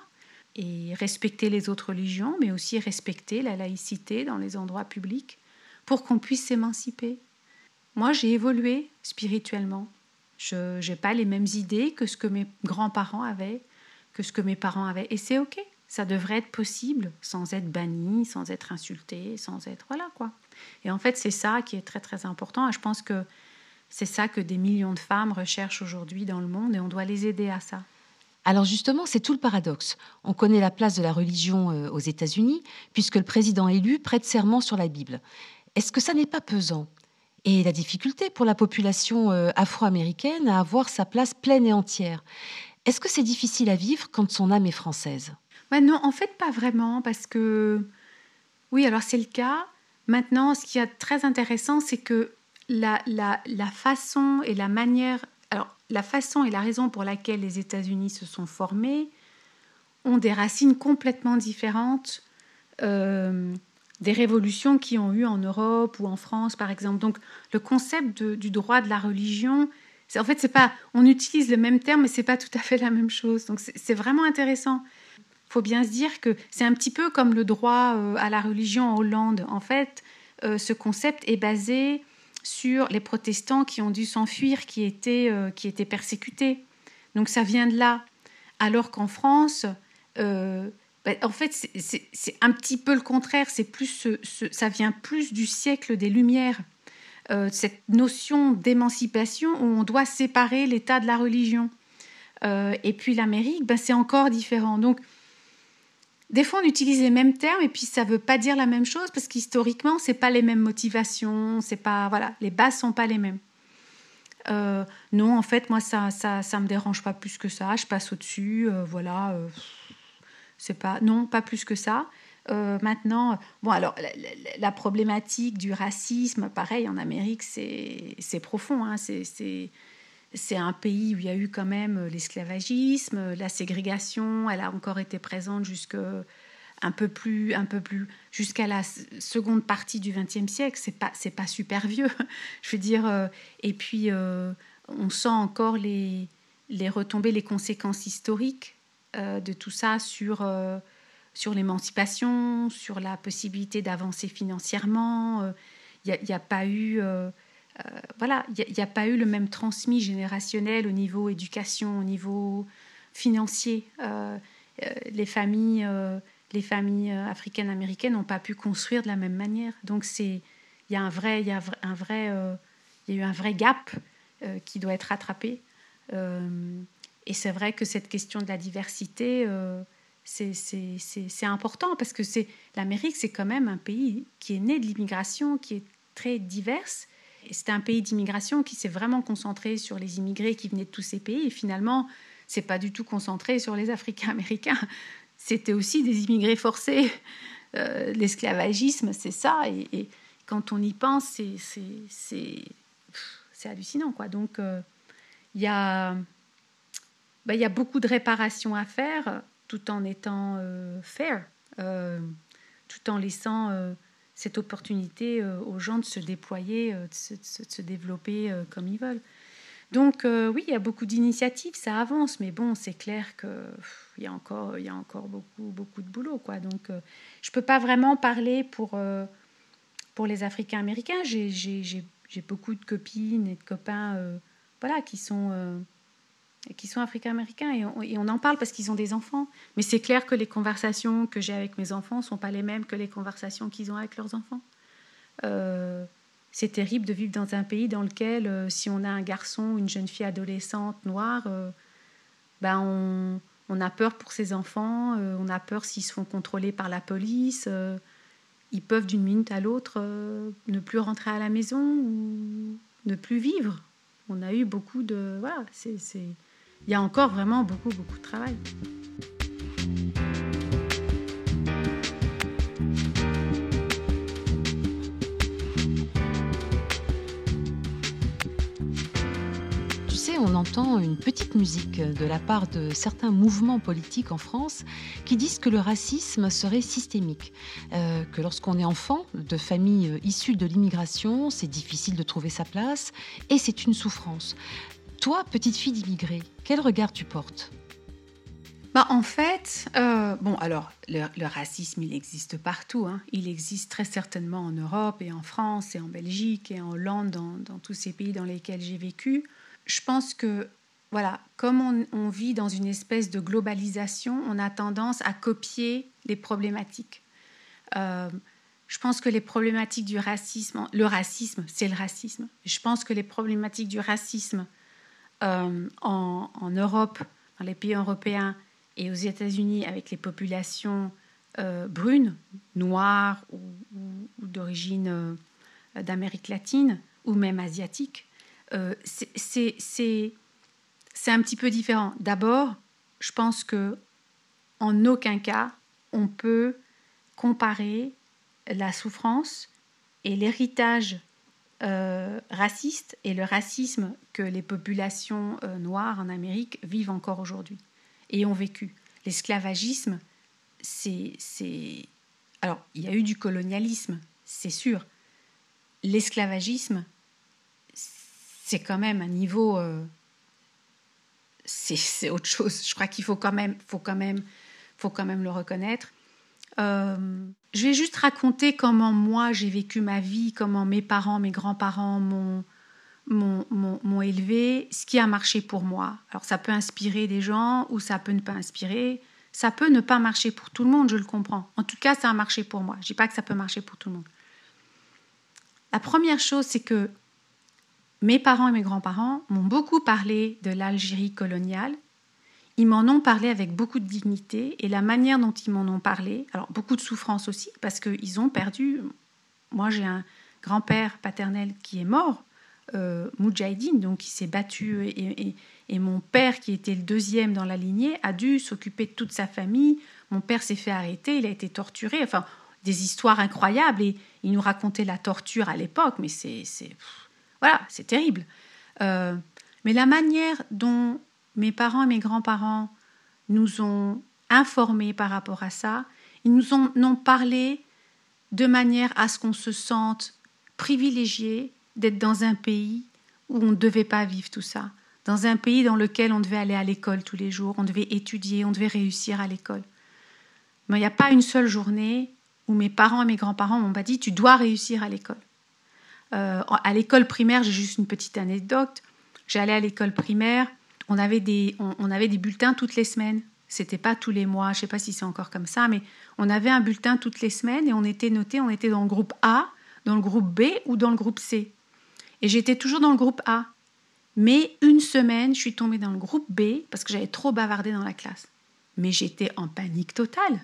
et respecter les autres religions, mais aussi respecter la laïcité dans les endroits publics pour qu'on puisse s'émanciper. Moi, j'ai évolué spirituellement. Je n'ai pas les mêmes idées que ce que mes grands-parents avaient, que ce que mes parents avaient. Et c'est OK. Ça devrait être possible sans être banni, sans être insulté, sans être... Voilà quoi. Et en fait, c'est ça qui est très très important. Et je pense que c'est ça que des millions de femmes recherchent aujourd'hui dans le monde et on doit les aider à ça. Alors justement, c'est tout le paradoxe. On connaît la place de la religion euh, aux États-Unis, puisque le président élu prête serment sur la Bible. Est-ce que ça n'est pas pesant? Et la difficulté pour la population euh, afro-américaine à avoir sa place pleine et entière. Est-ce que c'est difficile à vivre quand son âme est française? Non, en fait, pas vraiment, parce que oui, alors c'est le cas. Maintenant, ce qui est très intéressant, c'est que la, façon et la manière, alors la façon et la raison pour laquelle les États-Unis se sont formés ont des racines complètement différentes euh, des révolutions qui ont eu en Europe ou en France, par exemple. Donc, le concept du droit de la religion, en fait, c'est pas, on utilise le même terme, mais c'est pas tout à fait la même chose. Donc, c'est vraiment intéressant. Il faut bien se dire que c'est un petit peu comme le droit euh, à la religion en Hollande. En fait, euh, ce concept est basé sur les protestants qui ont dû s'enfuir, qui étaient, qui étaient persécutés. Donc, ça vient de là. Alors qu'en France, bah, en fait, c'est un petit peu le contraire. C'est plus, ça vient plus du siècle des Lumières. Euh, cette notion d'émancipation où on doit séparer l'État de la religion. Euh, et puis l'Amérique, ben, c'est encore différent. Donc, des fois, on utilise les mêmes termes et puis ça ne veut pas dire la même chose parce qu'historiquement, c'est pas les mêmes motivations, c'est pas voilà, les bases sont pas les mêmes. Euh, non, en fait, moi, ça, ça, ça me dérange pas plus que ça. Je passe au-dessus, voilà. C'est pas non, pas plus que ça. Euh, maintenant, bon, alors la, problématique du racisme, pareil, en Amérique, c'est profond. Hein, c'est un pays où il y a eu quand même l'esclavagisme, la ségrégation, elle a encore été présente jusque un peu plus, un peu plus jusqu'à la seconde partie du XXe siècle. C'est pas, pas super vieux, [laughs] je veux dire. Euh, et puis, euh, on sent encore les, les retombées, les conséquences historiques euh, de tout ça sur, euh, sur l'émancipation, sur la possibilité d'avancer financièrement. Il euh, n'y a, pas eu... voilà, il n'y a, pas eu le même transmis générationnel au niveau éducation, au niveau financier. les familles, les familles africaines américaines n'ont pas pu construire de la même manière. Donc c'est, il y a un vrai, il y a un vrai, il y a eu un vrai gap qui doit être rattrapé. Et c'est vrai que cette question de la diversité, euh, c'est important parce que l'Amérique, c'est quand même un pays qui est né de l'immigration, qui est très diverse. C'est un pays d'immigration qui s'est vraiment concentré sur les immigrés qui venaient de tous ces pays. Et finalement, c'est pas du tout concentré sur les Africains américains. C'était aussi des immigrés forcés. Euh, l'esclavagisme, c'est ça. Et, quand on y pense, c'est hallucinant. Quoi. Donc, euh, il y bah, y a beaucoup de réparations à faire tout en étant euh, fair, euh, tout en laissant euh, cette opportunité aux gens de se déployer, de se, développer comme ils veulent. Donc oui, il y a beaucoup d'initiatives, ça avance, mais bon, c'est clair qu'il y a encore, il y a encore beaucoup, beaucoup de boulot, quoi. Donc je peux pas vraiment parler pour pour les Africains américains. J'ai beaucoup de copines et de copains, voilà, qui sont qui sont africains-américains et on, en parle parce qu'ils ont des enfants. Mais c'est clair que les conversations que j'ai avec mes enfants ne sont pas les mêmes que les conversations qu'ils ont avec leurs enfants. Euh, c'est terrible de vivre dans un pays dans lequel, euh, si on a un garçon ou une jeune fille adolescente noire, euh, ben on, on, a peur pour ses enfants, on a peur s'ils se font contrôler par la police. ils peuvent d'une minute à l'autre ne plus rentrer à la maison ou ne plus vivre. On a eu beaucoup de... Voilà, c'est il y a encore vraiment beaucoup, beaucoup de travail. Tu sais, on entend une petite musique de la part de certains mouvements politiques en France qui disent que le racisme serait systémique, euh, que lorsqu'on est enfant de familles issues de l'immigration, c'est difficile de trouver sa place et c'est une souffrance. Toi, petite fille d'immigrés, quel regard tu portes? Bah, en fait, euh, bon, alors, le, racisme, il existe partout. Hein. Il existe très certainement en Europe et en France et en Belgique et en Hollande, dans, tous ces pays dans lesquels j'ai vécu. Je pense que, voilà, comme on, vit dans une espèce de globalisation, on a tendance à copier les problématiques. Euh, je pense que les problématiques du racisme, le racisme, c'est le racisme. Je pense que les problématiques du racisme euh, en, Europe, dans les pays européens et aux États-Unis avec les populations euh, brunes, noires ou, d'origine euh, d'Amérique latine ou même asiatique, c'est un petit peu différent. D'abord, je pense que en aucun cas on peut comparer la souffrance et l'héritage euh, raciste et le racisme que les populations euh, noires en Amérique vivent encore aujourd'hui et ont vécu. l'esclavagisme, c'est, Alors, il y a eu du colonialisme, c'est sûr. L'esclavagisme, c'est quand même un niveau... Euh, c'est, autre chose. Je crois qu'il faut faut faut quand même le reconnaître. Euh, je vais juste raconter comment moi j'ai vécu ma vie, comment mes parents, mes grands-parents m'ont m'ont élevé, ce qui a marché pour moi. Alors ça peut inspirer des gens ou ça peut ne pas inspirer. Ça peut ne pas marcher pour tout le monde, je le comprends. En tout cas, ça a marché pour moi. Je dis pas que ça peut marcher pour tout le monde. La première chose, c'est que mes parents et mes grands-parents m'ont beaucoup parlé de l'Algérie coloniale. Ils m'en ont parlé avec beaucoup de dignité et la manière dont ils m'en ont parlé, alors beaucoup de souffrance aussi, parce qu'ils ont perdu. Moi, j'ai un grand-père paternel qui est mort euh, Moudjahidine, donc qui s'est battu, et, mon père, qui était le deuxième dans la lignée, a dû s'occuper de toute sa famille. Mon père s'est fait arrêter, il a été torturé, enfin, des histoires incroyables, et il nous racontait la torture à l'époque, mais c'est. Voilà, c'est terrible. Euh, mais la manière dont mes parents et mes grands-parents nous ont informés par rapport à ça, ils nous ont, ont parlé de manière à ce qu'on se sente privilégié, d'être dans un pays où on ne devait pas vivre tout ça, dans un pays dans lequel on devait aller à l'école tous les jours, on devait étudier, on devait réussir à l'école. Mais il n'y a pas une seule journée où mes parents et mes grands-parents m'ont pas dit tu dois réussir à l'école. Euh, à l'école primaire, j'ai juste une petite anecdote. J'allais à l'école primaire, on avait, des, on, avait des bulletins toutes les semaines. C'était pas tous les mois, je sais pas si c'est encore comme ça, mais on avait un bulletin toutes les semaines et on était noté, on était dans le groupe A, dans le groupe B ou dans le groupe C. Et j'étais toujours dans le groupe A. Mais une semaine, je suis tombée dans le groupe B parce que j'avais trop bavardé dans la classe. Mais j'étais en panique totale.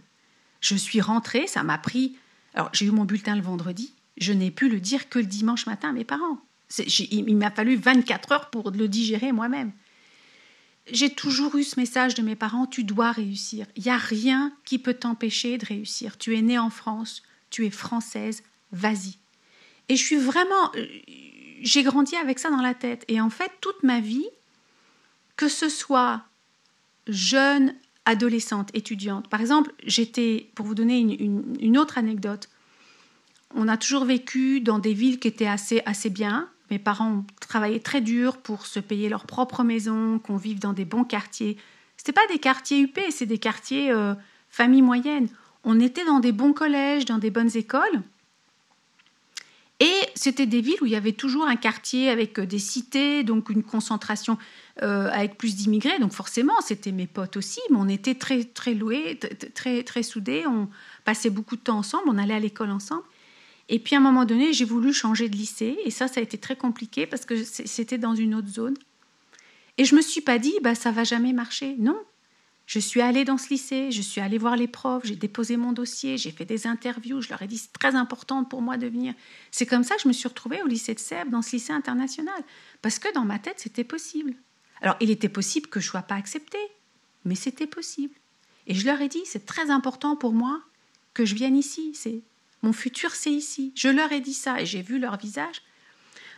Je suis rentrée, ça m'a pris. Alors, j'ai eu mon bulletin le vendredi. Je n'ai pu le dire que le dimanche matin à mes parents. Il m'a fallu 24 heures pour le digérer moi-même. J'ai toujours eu ce message de mes parents tu dois réussir. Il n'y a rien qui peut t'empêcher de réussir. Tu es née en France, tu es française, vas-y. Et je suis vraiment j'ai grandi avec ça dans la tête. Et en fait, toute ma vie, que ce soit jeune, adolescente, étudiante, par exemple, j'étais, pour vous donner une, autre anecdote, on a toujours vécu dans des villes qui étaient assez, assez bien. Mes parents ont travaillé très dur pour se payer leur propre maison, qu'on vive dans des bons quartiers. Ce pas des quartiers UP, c'est des quartiers euh, famille moyenne. On était dans des bons collèges, dans des bonnes écoles. Et c'était des villes où il y avait toujours un quartier avec euh, des cités, donc une concentration euh, avec plus d'immigrés. Donc forcément, c'était mes potes aussi, mais on était très très loués, très très soudés. On passait beaucoup de temps ensemble, on allait à l'école ensemble. Et puis à un moment donné, j'ai voulu changer de lycée, et ça, ça a été très compliqué parce que c'était dans une autre zone. Et je me suis pas dit, bah ça va jamais marcher. Non, je suis allée dans ce lycée, je suis allée voir les profs, j'ai déposé mon dossier, j'ai fait des interviews, je leur ai dit c'est très important pour moi de venir. C'est comme ça que je me suis retrouvée au lycée de Sèvres, dans ce lycée international, parce que dans ma tête c'était possible. Alors il était possible que je ne sois pas acceptée, mais c'était possible. Et je leur ai dit c'est très important pour moi que je vienne ici, c'est mon futur c'est ici. Je leur ai dit ça et j'ai vu leur visage.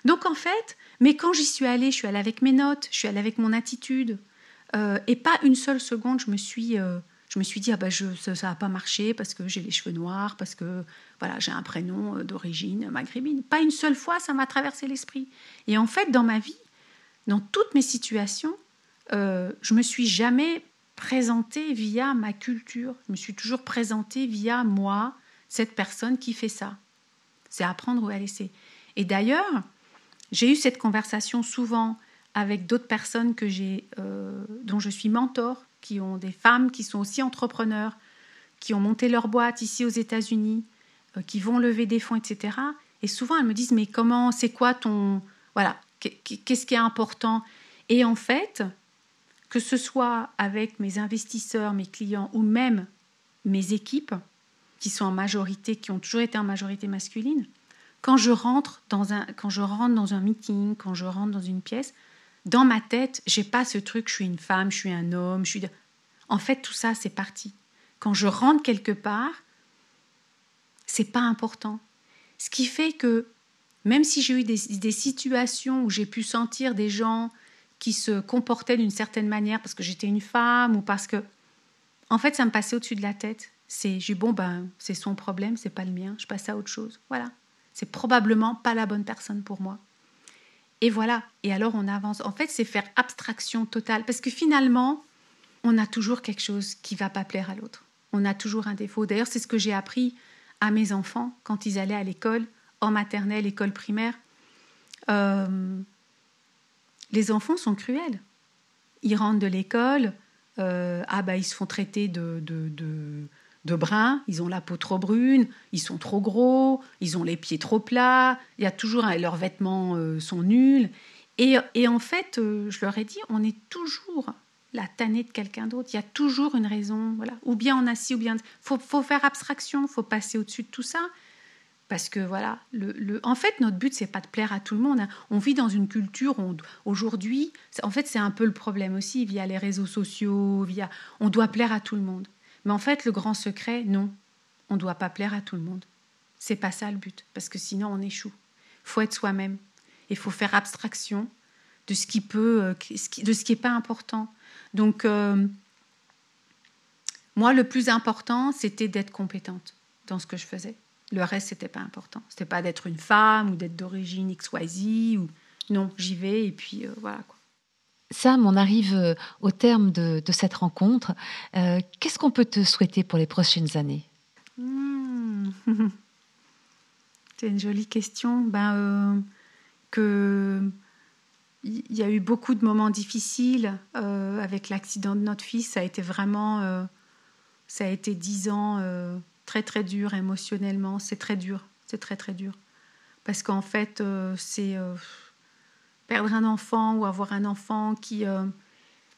Donc en fait, mais quand j'y suis allée, je suis allée avec mes notes, je suis allée avec mon attitude, euh, et pas une seule seconde, je me suis, euh, je me suis dit, ah bah je, ça n'a pas marché parce que j'ai les cheveux noirs, parce que voilà, j'ai un prénom euh, d'origine maghrébine. Pas une seule fois, ça m'a traversé l'esprit. Et en fait, dans ma vie, dans toutes mes situations, je me suis jamais présentée via ma culture. Je me suis toujours présentée via moi, cette personne qui fait ça. C'est apprendre ou à laisser. Et d'ailleurs, j'ai eu cette conversation souvent avec d'autres personnes que j'ai, euh, dont je suis mentor, qui ont des femmes qui sont aussi entrepreneurs, qui ont monté leur boîte ici aux États-Unis, euh, qui vont lever des fonds, etc. Et souvent, elles me disent, mais comment, c'est quoi ton... Voilà, qu'est-ce qui est important? Et en fait, que ce soit avec mes investisseurs, mes clients ou même mes équipes, qui sont en majorité, qui ont toujours été en majorité masculine, quand je rentre dans un, quand je rentre dans un meeting, quand je rentre dans une pièce, dans ma tête, j'ai pas ce truc, je suis une femme, je suis un homme, je suis. En fait, tout ça, c'est parti. Quand je rentre quelque part, c'est pas important. Ce qui fait que, même si j'ai eu des, des situations où j'ai pu sentir des gens qui se comportaient d'une certaine manière parce que j'étais une femme ou parce que. En fait, ça me passait au-dessus de la tête. C'est, j'ai bon, ben, c'est son problème, c'est pas le mien. Je passe à autre chose. Voilà. C'est probablement pas la bonne personne pour moi. Et voilà. Et alors, on avance. En fait, c'est faire abstraction totale. Parce que finalement, on a toujours quelque chose qui va pas plaire à l'autre. On a toujours un défaut. D'ailleurs, c'est ce que j'ai appris à mes enfants quand ils allaient à l'école, en maternelle, école primaire. Euh, les enfants sont cruels. Ils rentrent de l'école, euh, ah bah ils se font traiter de, bruns, ils ont la peau trop brune, ils sont trop gros, ils ont les pieds trop plats, il y a toujours leurs vêtements euh, sont nuls. Et, et en fait, je leur ai dit, on est toujours la tannée de quelqu'un d'autre. Il y a toujours une raison, voilà. Ou bien on a ou bien faut, faut faire abstraction, faut passer au-dessus de tout ça. Parce que voilà, le, en fait, notre but, c'est pas de plaire à tout le monde. Hein. On vit dans une culture aujourd'hui, en fait, c'est un peu le problème aussi, via les réseaux sociaux, via, on doit plaire à tout le monde. Mais en fait, le grand secret, non, on ne doit pas plaire à tout le monde. C'est pas ça le but, parce que sinon on échoue. Faut être soi-même. Il faut faire abstraction de ce qui peut, euh, de ce qui n'est pas important. Donc, euh, moi, le plus important, c'était d'être compétente dans ce que je faisais. Le reste, c'était pas important. C'était pas d'être une femme ou d'être d'origine XYZ ou non, j'y vais et puis euh, voilà. Sam, on arrive euh, au terme de, cette rencontre. Qu'est-ce qu'on peut te souhaiter pour les prochaines années? Hmm. [laughs] C'est une jolie question. Ben, que il y a eu beaucoup de moments difficiles euh, avec l'accident de notre fils. Ça a été vraiment, euh, ça a été dix ans euh, très très dur émotionnellement. C'est très dur, c'est très très dur. Parce qu'en fait, c'est perdre un enfant ou avoir un enfant qui,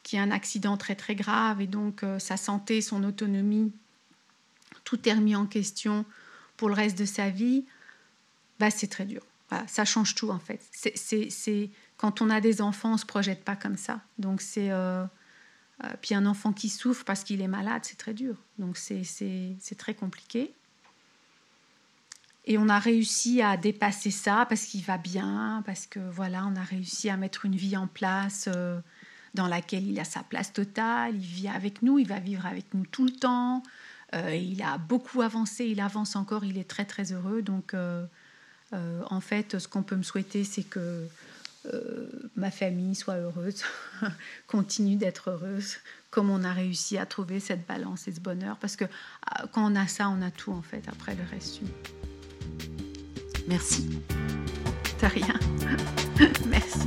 qui a un accident très très grave et donc sa santé, son autonomie, tout est remis en question pour le reste de sa vie. Bah, c'est très dur. ça change tout en fait. C'est quand on a des enfants, on ne se projette pas comme ça. Donc c'est euh, euh, puis un enfant qui souffre parce qu'il est malade, c'est très dur. Donc c'est très compliqué. Et on a réussi à dépasser ça parce qu'il va bien, parce que voilà, on a réussi à mettre une vie en place euh, dans laquelle il a sa place totale. Il vit avec nous, il va vivre avec nous tout le temps. il a beaucoup avancé, il avance encore, il est très très heureux. Donc en fait, ce qu'on peut me souhaiter, c'est que euh, ma famille soit heureuse, [laughs] continue d'être heureuse, comme on a réussi à trouver cette balance et ce bonheur. Parce que quand on a ça, on a tout en fait, après le reste. Merci. De rien. [laughs] Merci.